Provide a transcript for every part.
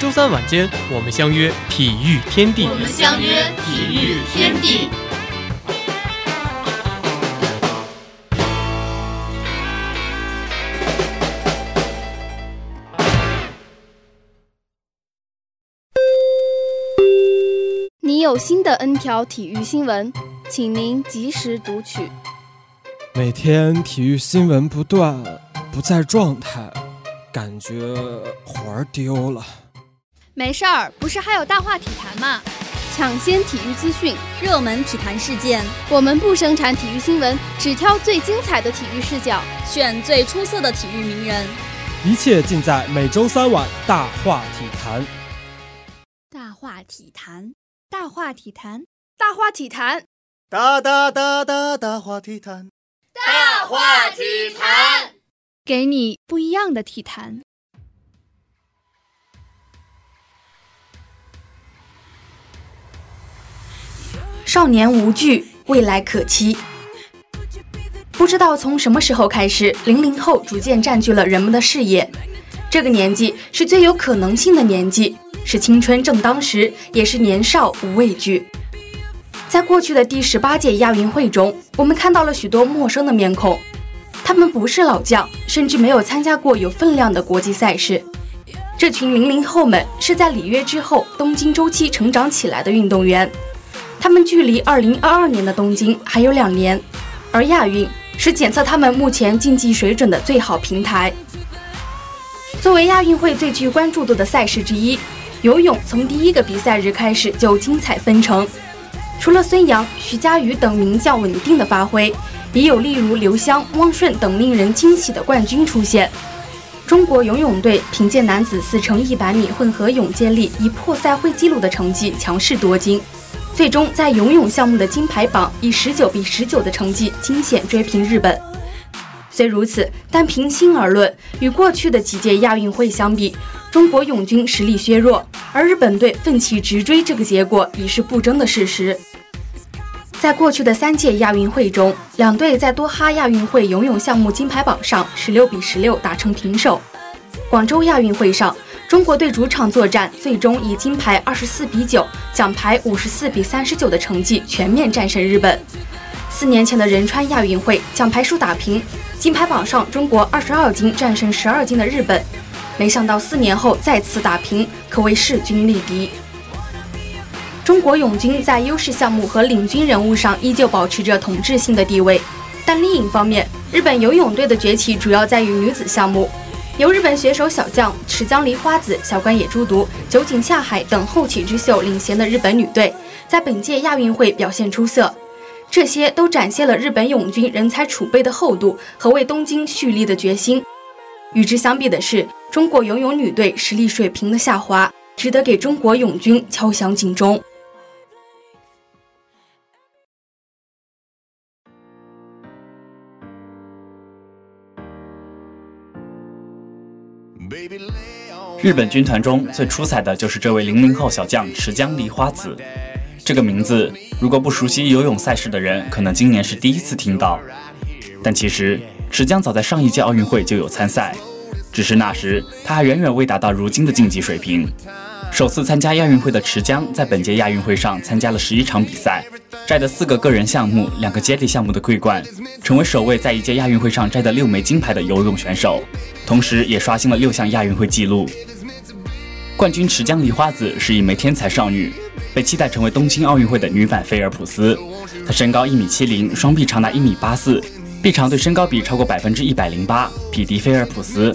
周三晚间，我们相约体育天地。我们相约体育天地。你有新的 N 条体育新闻，请您及时读取。每天体育新闻不断，不在状态，感觉魂儿丢了。没事儿，不是还有大话体坛吗？抢先体育资讯，热门体坛事件，我们不生产体育新闻，只挑最精彩的体育视角，选最出色的体育名人，一切尽在每周三晚大话体坛。大话体坛，大话体坛，大话体坛，大大大大大话体坛，大话体坛，给你不一样的体坛。少年无惧，未来可期。不知道从什么时候开始，零零后逐渐占据了人们的视野。这个年纪是最有可能性的年纪，是青春正当时，也是年少无畏惧。在过去的第十八届亚运会中，我们看到了许多陌生的面孔，他们不是老将，甚至没有参加过有分量的国际赛事。这群零零后们是在里约之后东京周期成长起来的运动员。他们距离二零二二年的东京还有两年，而亚运是检测他们目前竞技水准的最好平台。作为亚运会最具关注度的赛事之一，游泳从第一个比赛日开始就精彩纷呈。除了孙杨、徐嘉余等名将稳定的发挥，也有例如刘湘、汪顺等令人惊喜的冠军出现。中国游泳队凭借男子四乘一百米混合泳接力以破赛会纪录的成绩强势夺金。最终在游泳项目的金牌榜以十九比十九的成绩惊险追平日本。虽如此，但平心而论，与过去的几届亚运会相比，中国泳军实力削弱，而日本队奋起直追，这个结果已是不争的事实。在过去的三届亚运会中，两队在多哈亚运会游泳项目金牌榜上十六比十六打成平手。广州亚运会上。中国队主场作战，最终以金牌二十四比九、奖牌五十四比三十九的成绩全面战胜日本。四年前的仁川亚运会，奖牌数打平，金牌榜上中国二十二金战胜十二金的日本，没想到四年后再次打平，可谓势均力敌。中国泳军在优势项目和领军人物上依旧保持着统治性的地位，但另一方面，日本游泳队的崛起主要在于女子项目。由日本选手小将池江梨花子、小关野猪犊、酒井夏海等后起之秀领衔的日本女队，在本届亚运会表现出色。这些都展现了日本泳军人才储备的厚度和为东京蓄力的决心。与之相比的是，中国游泳女队实力水平的下滑，值得给中国泳军敲响警钟。日本军团中最出彩的就是这位零零后小将池江梨花子。这个名字，如果不熟悉游泳赛事的人，可能今年是第一次听到。但其实，池江早在上一届奥运会就有参赛，只是那时他还远远未达到如今的竞技水平。首次参加亚运会的池江，在本届亚运会上参加了十一场比赛，摘得四个个人项目、两个接力项目的桂冠，成为首位在一届亚运会上摘得六枚金牌的游泳选手，同时也刷新了六项亚运会纪录。冠军池江梨花子是一枚天才少女，被期待成为东京奥运会的女版菲尔普斯。她身高一米七零，双臂长达一米八四，臂长对身高比超过百分之一百零八，匹敌菲尔普斯。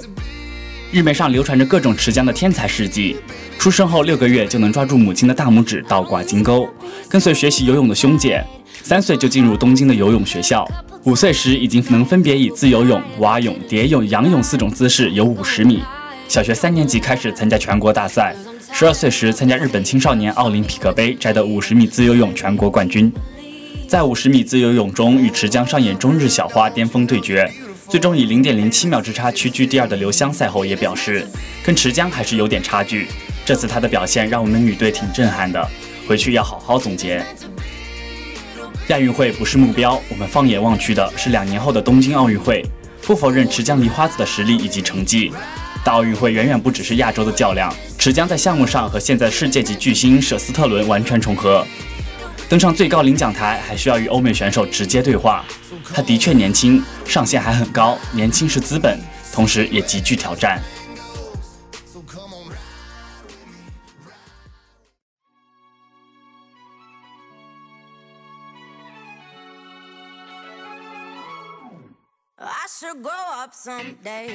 日媒上流传着各种池江的天才事迹。出生后六个月就能抓住母亲的大拇指倒挂金钩，跟随学习游泳的兄姐，三岁就进入东京的游泳学校，五岁时已经能分别以自由泳、蛙泳、蝶泳、仰泳四种姿势游五十米。小学三年级开始参加全国大赛，十二岁时参加日本青少年奥林匹克杯，摘得五十米自由泳全国冠军。在五十米自由泳中与池江上演中日小花巅峰对决，最终以零点零七秒之差屈居第二的刘湘赛后也表示，跟池江还是有点差距。这次她的表现让我们女队挺震撼的，回去要好好总结。亚运会不是目标，我们放眼望去的是两年后的东京奥运会。不否认池江梨花子的实力以及成绩，大奥运会远远不只是亚洲的较量。池江在项目上和现在世界级巨星舍斯特伦完全重合。登上最高领奖台还需要与欧美选手直接对话。他的确年轻，上限还很高。年轻是资本，同时也极具挑战。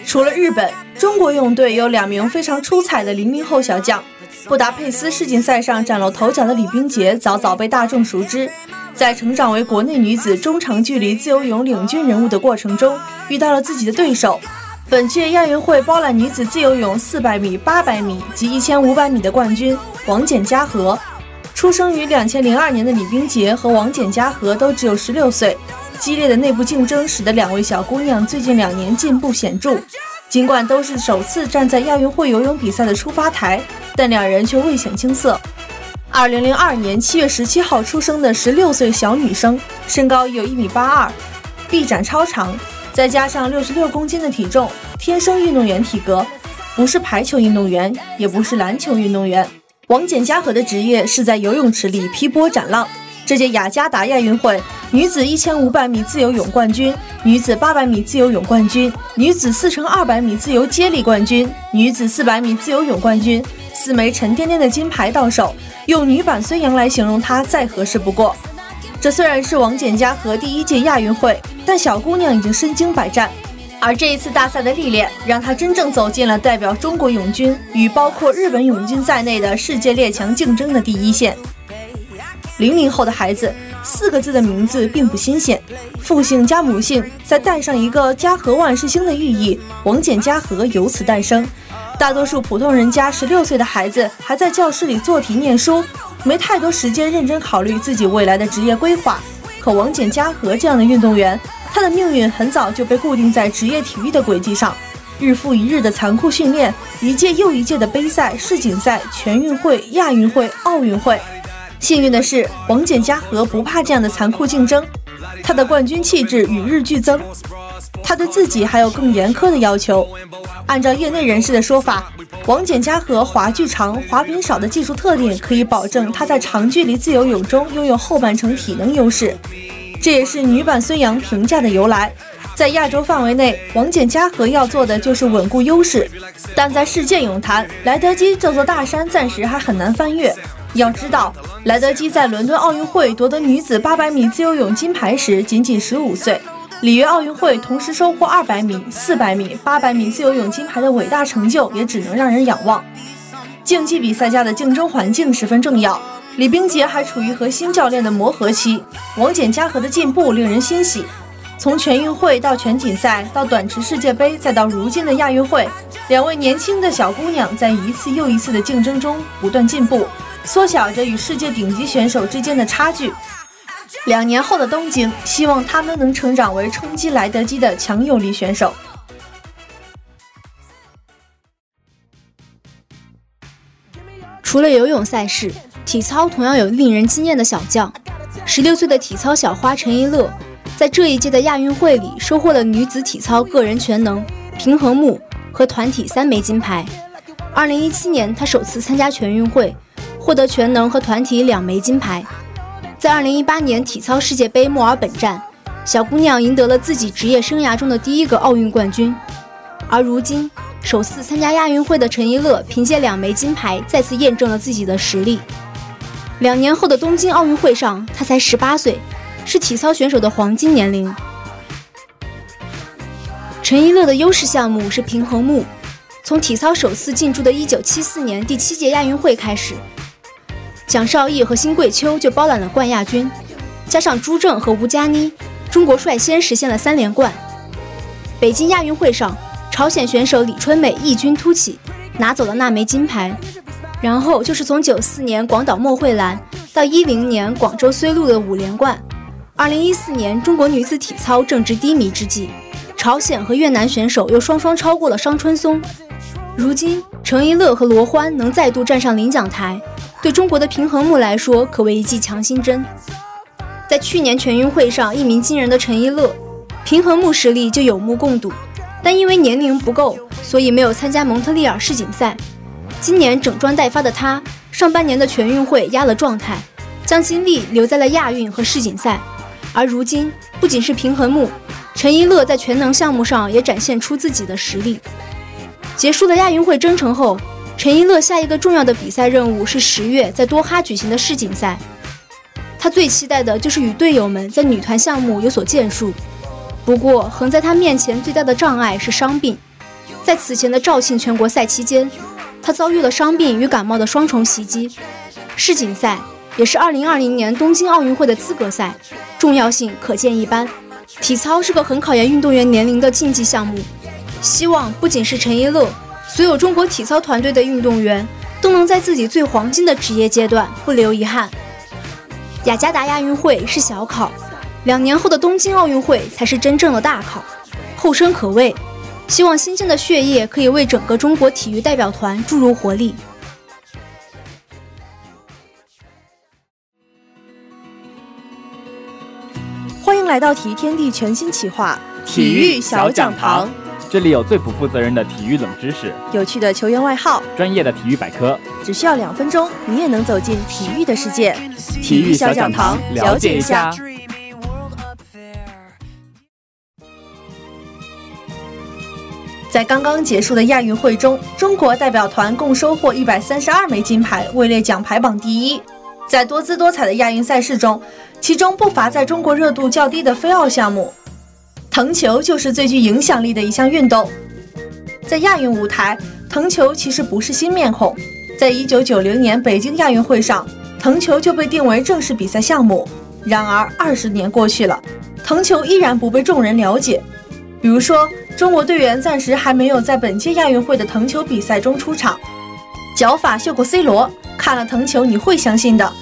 除了日本，中国泳队有两名非常出彩的零零后小将。布达佩斯世锦赛上崭露头角的李冰洁，早早被大众熟知。在成长为国内女子中长距离自由泳领军人物的过程中，遇到了自己的对手——本届亚运会包揽女子自由泳400米、800米及1500米的冠军王简嘉禾。出生于2002年的李冰洁和王简嘉禾都只有16岁。激烈的内部竞争使得两位小姑娘最近两年进步显著。尽管都是首次站在亚运会游泳比赛的出发台，但两人却未显青涩。二零零二年七月十七号出生的十六岁小女生，身高有一米八二，臂展超长，再加上六十六公斤的体重，天生运动员体格，不是排球运动员，也不是篮球运动员。王简嘉禾的职业是在游泳池里劈波斩浪。这届雅加达亚运会，女子一千五百米自由泳冠军，女子八百米自由泳冠军，女子四乘二百米自由接力冠军，女子四百米自由泳冠军，四枚沉甸甸的金牌到手，用女版孙杨来形容她再合适不过。这虽然是王简嘉禾第一届亚运会，但小姑娘已经身经百战，而这一次大赛的历练，让她真正走进了代表中国泳军与包括日本泳军在内的世界列强竞争的第一线。零零后的孩子，四个字的名字并不新鲜，父姓加母姓，再带上一个家和万事兴的寓意，王简嘉禾由此诞生。大多数普通人家十六岁的孩子还在教室里做题念书，没太多时间认真考虑自己未来的职业规划。可王简嘉禾这样的运动员，他的命运很早就被固定在职业体育的轨迹上，日复一日的残酷训练，一届又一届的杯赛、世锦赛、全运会、亚运会、奥运会。幸运的是，王简嘉禾不怕这样的残酷竞争，他的冠军气质与日俱增。他对自己还有更严苛的要求。按照业内人士的说法，王简嘉禾滑距长、滑饼少的技术特点，可以保证他在长距离自由泳中拥有后半程体能优势。这也是女版孙杨评价的由来。在亚洲范围内，王简嘉禾要做的就是稳固优势，但在世界泳坛，莱德基这座大山暂时还很难翻越。要知道，莱德基在伦敦奥运会夺得女子800米自由泳金牌时仅仅15岁，里约奥运会同时收获200米、400米、800米自由泳金牌的伟大成就，也只能让人仰望。竞技比赛下的竞争环境十分重要，李冰洁还处于和新教练的磨合期。王简嘉禾的进步令人欣喜，从全运会到全锦赛，到短池世界杯，再到如今的亚运会，两位年轻的小姑娘在一次又一次的竞争中不断进步。缩小着与世界顶级选手之间的差距。两年后的东京，希望他们能成长为冲击莱德基的强有力选手。除了游泳赛事，体操同样有令人惊艳的小将。十六岁的体操小花陈一乐，在这一届的亚运会里收获了女子体操个人全能、平衡木和团体三枚金牌。二零一七年，她首次参加全运会。获得全能和团体两枚金牌，在2018年体操世界杯墨尔本站，小姑娘赢得了自己职业生涯中的第一个奥运冠军。而如今，首次参加亚运会的陈一乐凭借两枚金牌，再次验证了自己的实力。两年后的东京奥运会上，她才十八岁，是体操选手的黄金年龄。陈一乐的优势项目是平衡木，从体操首次进驻的1974年第七届亚运会开始。蒋少毅和辛桂秋就包揽了冠亚军，加上朱正和吴佳妮，中国率先实现了三连冠。北京亚运会上，朝鲜选手李春美异军突起，拿走了那枚金牌。然后就是从九四年广岛莫慧兰到一零年广州虽路的五连冠。二零一四年中国女子体操正值低迷之际，朝鲜和越南选手又双双超过了商春松。如今程一乐和罗欢能再度站上领奖台，对中国的平衡木来说可谓一剂强心针。在去年全运会上一鸣惊人的陈一乐，平衡木实力就有目共睹，但因为年龄不够，所以没有参加蒙特利尔世锦赛。今年整装待发的他，上半年的全运会压了状态，将精力留在了亚运和世锦赛。而如今，不仅是平衡木，陈一乐在全能项目上也展现出自己的实力。结束了亚运会征程后，陈一乐下一个重要的比赛任务是十月在多哈举行的世锦赛。他最期待的就是与队友们在女团项目有所建树。不过，横在他面前最大的障碍是伤病。在此前的肇庆全国赛期间，他遭遇了伤病与感冒的双重袭击。世锦赛。也是2020年东京奥运会的资格赛，重要性可见一斑。体操是个很考验运动员年龄的竞技项目，希望不仅是陈一乐，所有中国体操团队的运动员都能在自己最黄金的职业阶段不留遗憾。雅加达亚运会是小考，两年后的东京奥运会才是真正的大考，后生可畏。希望新鲜的血液可以为整个中国体育代表团注入活力。欢迎来到体育天地全新企划《体育小讲堂》，这里有最不负责任的体育冷知识，有趣的球员外号，专业的体育百科，只需要两分钟，你也能走进体育的世界。体育小讲堂，了解一下。在刚刚结束的亚运会中，中国代表团共收获一百三十二枚金牌，位列奖牌榜第一。在多姿多彩的亚运赛事中，其中不乏在中国热度较低的非奥项目，藤球就是最具影响力的一项运动。在亚运舞台，藤球其实不是新面孔，在一九九零年北京亚运会上，藤球就被定为正式比赛项目。然而二十年过去了，藤球依然不被众人了解。比如说，中国队员暂时还没有在本届亚运会的藤球比赛中出场，脚法秀过 C 罗。看了藤球，你会相信的。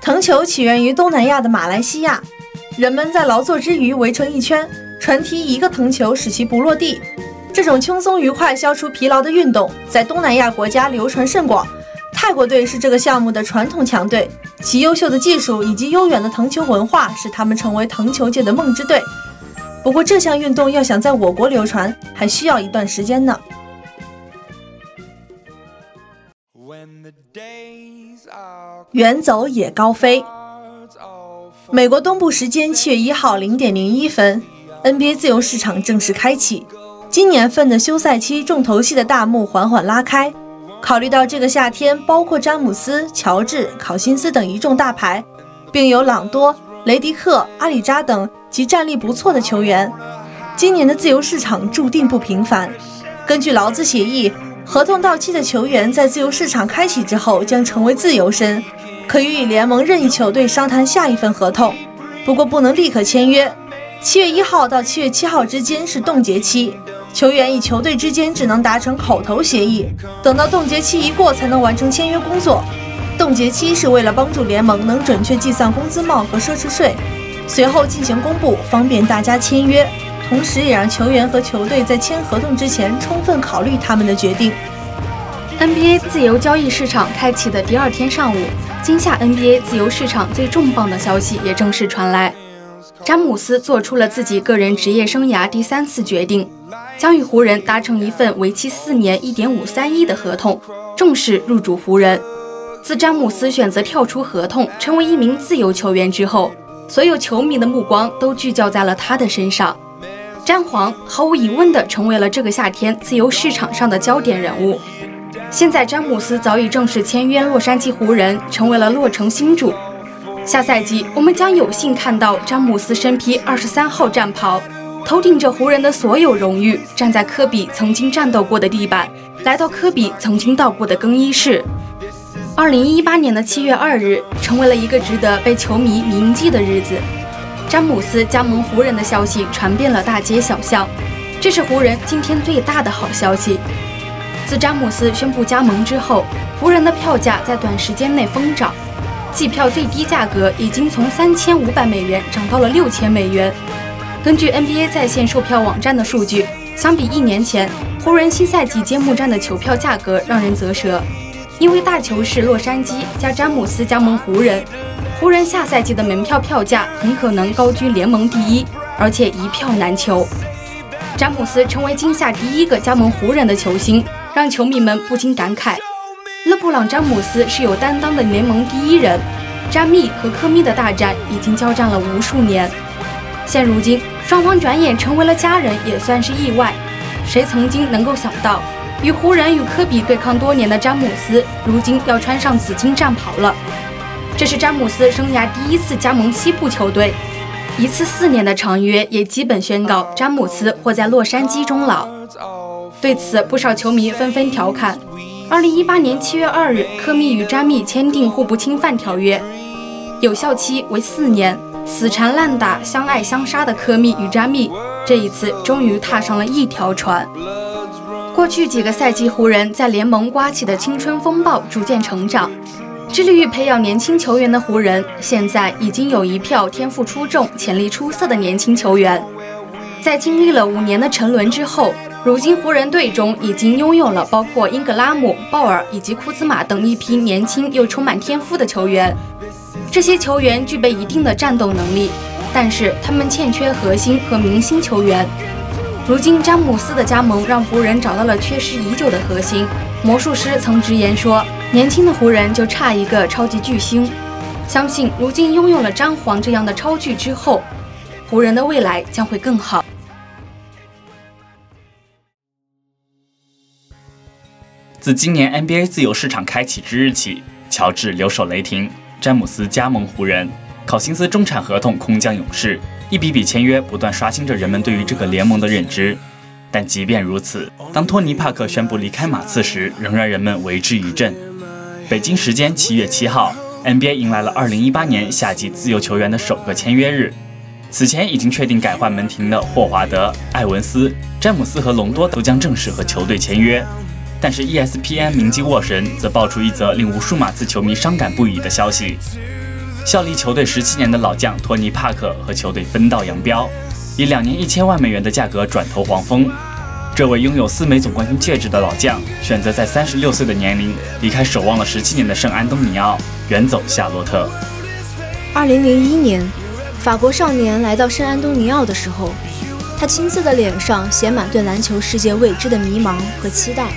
藤球起源于东南亚的马来西亚，人们在劳作之余围成一圈，传踢一个藤球，使其不落地。这种轻松愉快、消除疲劳的运动，在东南亚国家流传甚广。泰国队是这个项目的传统强队，其优秀的技术以及悠远的藤球文化，使他们成为藤球界的梦之队。不过，这项运动要想在我国流传，还需要一段时间呢。远走也高飞。美国东部时间七月一号零点零一分，NBA 自由市场正式开启。今年份的休赛期重头戏的大幕缓缓拉开。考虑到这个夏天包括詹姆斯、乔治、考辛斯等一众大牌，并有朗多、雷迪克、阿里扎等及战力不错的球员，今年的自由市场注定不平凡。根据劳资协议。合同到期的球员在自由市场开启之后将成为自由身，可以与联盟任意球队商谈下一份合同，不过不能立刻签约。七月一号到七月七号之间是冻结期，球员与球队之间只能达成口头协议，等到冻结期一过才能完成签约工作。冻结期是为了帮助联盟能准确计算工资帽和奢侈税，随后进行公布，方便大家签约。同时，也让球员和球队在签合同之前充分考虑他们的决定。NBA 自由交易市场开启的第二天上午，今夏 NBA 自由市场最重磅的消息也正式传来：詹姆斯做出了自己个人职业生涯第三次决定，将与湖人达成一份为期四年、一点五三亿的合同，正式入主湖人。自詹姆斯选择跳出合同，成为一名自由球员之后，所有球迷的目光都聚焦在了他的身上。詹皇毫无疑问地成为了这个夏天自由市场上的焦点人物。现在，詹姆斯早已正式签约洛杉矶湖人，成为了洛城新主。下赛季，我们将有幸看到詹姆斯身披二十三号战袍，头顶着湖人的所有荣誉，站在科比曾经战斗过的地板，来到科比曾经到过的更衣室。二零一八年的七月二日，成为了一个值得被球迷铭记的日子。詹姆斯加盟湖人的消息传遍了大街小巷，这是湖人今天最大的好消息。自詹姆斯宣布加盟之后，湖人的票价在短时间内疯涨，季票最低价格已经从三千五百美元涨到了六千美元。根据 NBA 在线售票网站的数据，相比一年前，湖人新赛季揭幕战的球票价格让人啧舌，因为大球是洛杉矶加詹姆斯加盟湖人，湖人下赛季的门票票价很可能高居联盟第一，而且一票难求。詹姆斯成为今夏第一个加盟湖人的球星。让球迷们不禁感慨：勒布朗·詹姆斯是有担当的联盟第一人。詹密和科密的大战已经交战了无数年，现如今双方转眼成为了家人，也算是意外。谁曾经能够想到，与湖人与科比对抗多年的詹姆斯，如今要穿上紫金战袍了？这是詹姆斯生涯第一次加盟西部球队，一次四年的长约也基本宣告詹姆斯或在洛杉矶终老。对此，不少球迷纷纷调侃：二零一八年七月二日，科密与詹密签订互不侵犯条约，有效期为四年。死缠烂打、相爱相杀的科密与詹密，这一次终于踏上了一条船。过去几个赛季，湖人，在联盟刮起的青春风暴逐渐成长，致力于培养年轻球员的湖人，现在已经有一票天赋出众、潜力出色的年轻球员。在经历了五年的沉沦之后。如今，湖人队中已经拥有了包括英格拉姆、鲍尔以及库兹马等一批年轻又充满天赋的球员。这些球员具备一定的战斗能力，但是他们欠缺核心和明星球员。如今，詹姆斯的加盟让湖人找到了缺失已久的核心。魔术师曾直言说：“年轻的湖人就差一个超级巨星。”相信如今拥有了詹皇这样的超巨之后，湖人的未来将会更好。自今年 NBA 自由市场开启之日起，乔治留守雷霆，詹姆斯加盟湖人，考辛斯中产合同空降勇士，一笔笔签约不断刷新着人们对于这个联盟的认知。但即便如此，当托尼·帕克宣布离开马刺时，仍让人们为之一振。北京时间七月七号，NBA 迎来了2018年夏季自由球员的首个签约日。此前已经确定改换门庭的霍华德、艾文斯、詹姆斯和隆多都将正式和球队签约。但是 ESPN 名记沃神则爆出一则令无数马刺球迷伤感不已的消息：效力球队十七年的老将托尼·帕克和球队分道扬镳，以两年一千万美元的价格转投黄蜂。这位拥有四枚总冠军戒指的老将选择在三十六岁的年龄离开守望了十七年的圣安东尼奥，远走夏洛特。二零零一年，法国少年来到圣安东尼奥的时候，他青涩的脸上写满对篮球世界未知的迷茫和期待。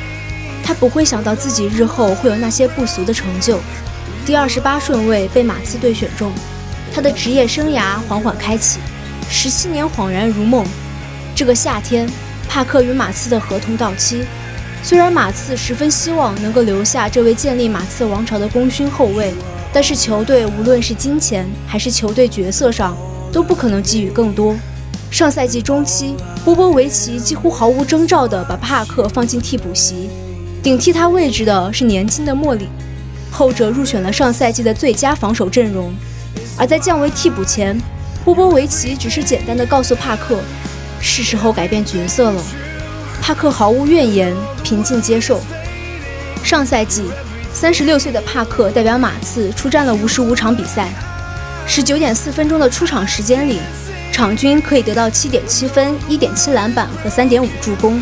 他不会想到自己日后会有那些不俗的成就。第二十八顺位被马刺队选中，他的职业生涯缓缓开启，十七年恍然如梦。这个夏天，帕克与马刺的合同到期。虽然马刺十分希望能够留下这位建立马刺王朝的功勋后卫，但是球队无论是金钱还是球队角色上都不可能给予更多。上赛季中期，波波维奇几乎毫无征兆地把帕克放进替补席。顶替他位置的是年轻的莫里，后者入选了上赛季的最佳防守阵容。而在降为替补前，波波维奇只是简单的告诉帕克，是时候改变角色了。帕克毫无怨言，平静接受。上赛季，三十六岁的帕克代表马刺出战了五十五场比赛，十九点四分钟的出场时间里，场均可以得到七点七分、一点七篮板和三点五助攻。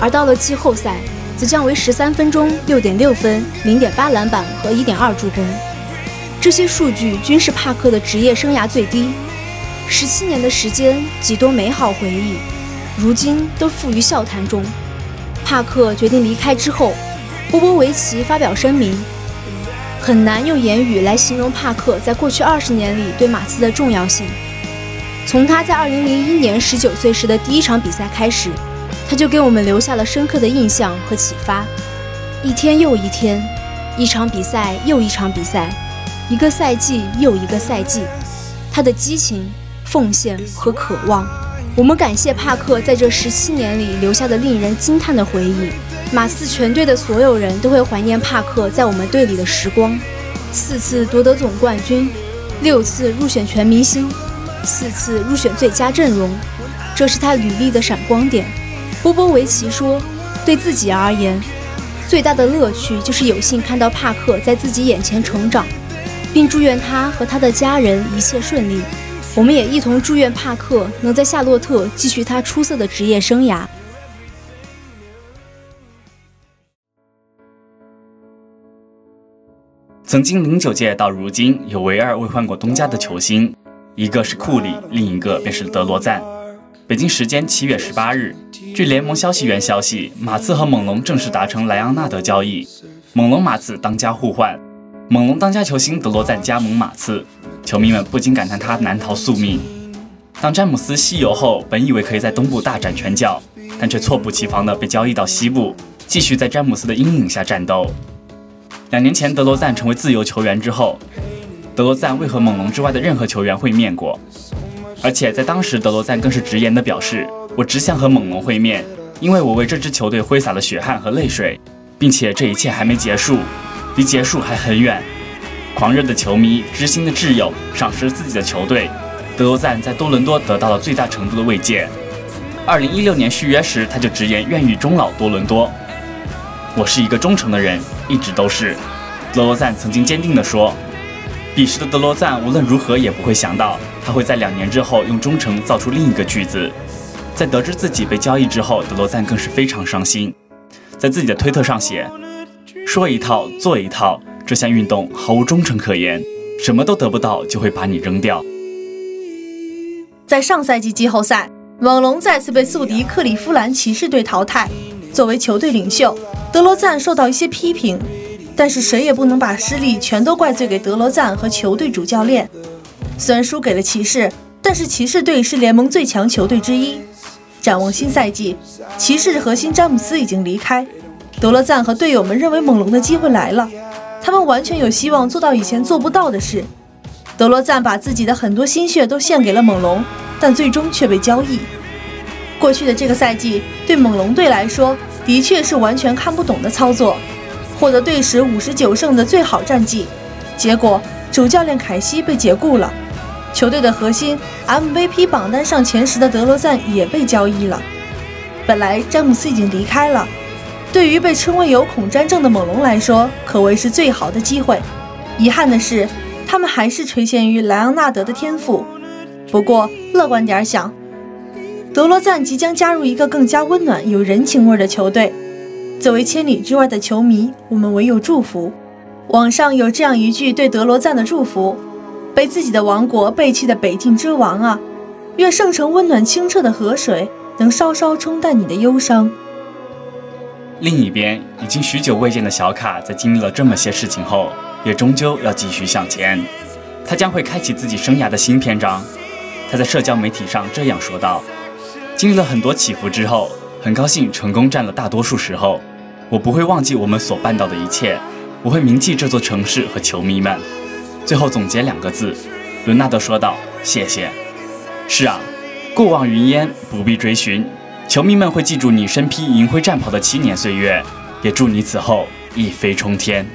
而到了季后赛，则降为十三分钟六点六分零点八篮板和一点二助攻，这些数据均是帕克的职业生涯最低。十七年的时间，几多美好回忆，如今都付于笑谈中。帕克决定离开之后，波波维奇发表声明，很难用言语来形容帕克在过去二十年里对马刺的重要性。从他在二零零一年十九岁时的第一场比赛开始。他就给我们留下了深刻的印象和启发。一天又一天，一场比赛又一场比赛，一个赛季又一个赛季，他的激情、奉献和渴望，我们感谢帕克在这十七年里留下的令人惊叹的回忆。马刺全队的所有人都会怀念帕克在我们队里的时光：四次夺得总冠军，六次入选全明星，四次入选最佳阵容，这是他履历的闪光点。波波维奇说：“对自己而言，最大的乐趣就是有幸看到帕克在自己眼前成长，并祝愿他和他的家人一切顺利。我们也一同祝愿帕克能在夏洛特继续他出色的职业生涯。曾经零九届到如今有唯二未换过东家的球星，一个是库里，另一个便是德罗赞。北京时间七月十八日，据联盟消息源消息，马刺和猛龙正式达成莱昂纳德交易，猛龙马刺当家互换，猛龙当家球星德罗赞加盟马刺，球迷们不禁感叹他难逃宿命。当詹姆斯西游后，本以为可以在东部大展拳脚，但却猝不及防地被交易到西部，继续在詹姆斯的阴影下战斗。两年前，德罗赞成为自由球员之后，德罗赞未和猛龙之外的任何球员会面过，而且在当时，德罗赞更是直言的表示：“我只想和猛龙会面，因为我为这支球队挥洒了血汗和泪水，并且这一切还没结束，离结束还很远。”狂热的球迷、知心的挚友赏识自己的球队，德罗赞在多伦多得到了最大程度的慰藉。二零一六年续约时，他就直言愿与终老多伦多。我是一个忠诚的人，一直都是。德罗赞曾经坚定地说：“彼时的德罗赞无论如何也不会想到，他会在两年之后用忠诚造出另一个句子。”在得知自己被交易之后，德罗赞更是非常伤心，在自己的推特上写：“说一套做一套，这项运动毫无忠诚可言，什么都得不到就会把你扔掉。”在上赛季季后赛，猛龙再次被宿敌克利夫兰骑士队淘汰。作为球队领袖，德罗赞受到一些批评，但是谁也不能把失利全都怪罪给德罗赞和球队主教练。虽然输给了骑士，但是骑士队是联盟最强球队之一。展望新赛季，骑士的核心詹姆斯已经离开，德罗赞和队友们认为猛龙的机会来了，他们完全有希望做到以前做不到的事。德罗赞把自己的很多心血都献给了猛龙，但最终却被交易。过去的这个赛季，对猛龙队来说，的确是完全看不懂的操作，获得队史五十九胜的最好战绩。结果，主教练凯西被解雇了，球队的核心 MVP 榜单上前十的德罗赞也被交易了。本来詹姆斯已经离开了，对于被称为有恐詹症的猛龙来说，可谓是最好的机会。遗憾的是，他们还是垂涎于莱昂纳德的天赋。不过，乐观点想。德罗赞即将加入一个更加温暖、有人情味的球队。作为千里之外的球迷，我们唯有祝福。网上有这样一句对德罗赞的祝福：“被自己的王国背弃的北境之王啊，愿圣城温暖清澈的河水能稍稍冲淡你的忧伤。”另一边，已经许久未见的小卡，在经历了这么些事情后，也终究要继续向前。他将会开启自己生涯的新篇章。他在社交媒体上这样说道。经历了很多起伏之后，很高兴成功占了大多数时候。我不会忘记我们所办到的一切，我会铭记这座城市和球迷们。最后总结两个字，伦纳德说道：“谢谢。”是啊，过往云烟不必追寻，球迷们会记住你身披银灰战袍的七年岁月，也祝你此后一飞冲天。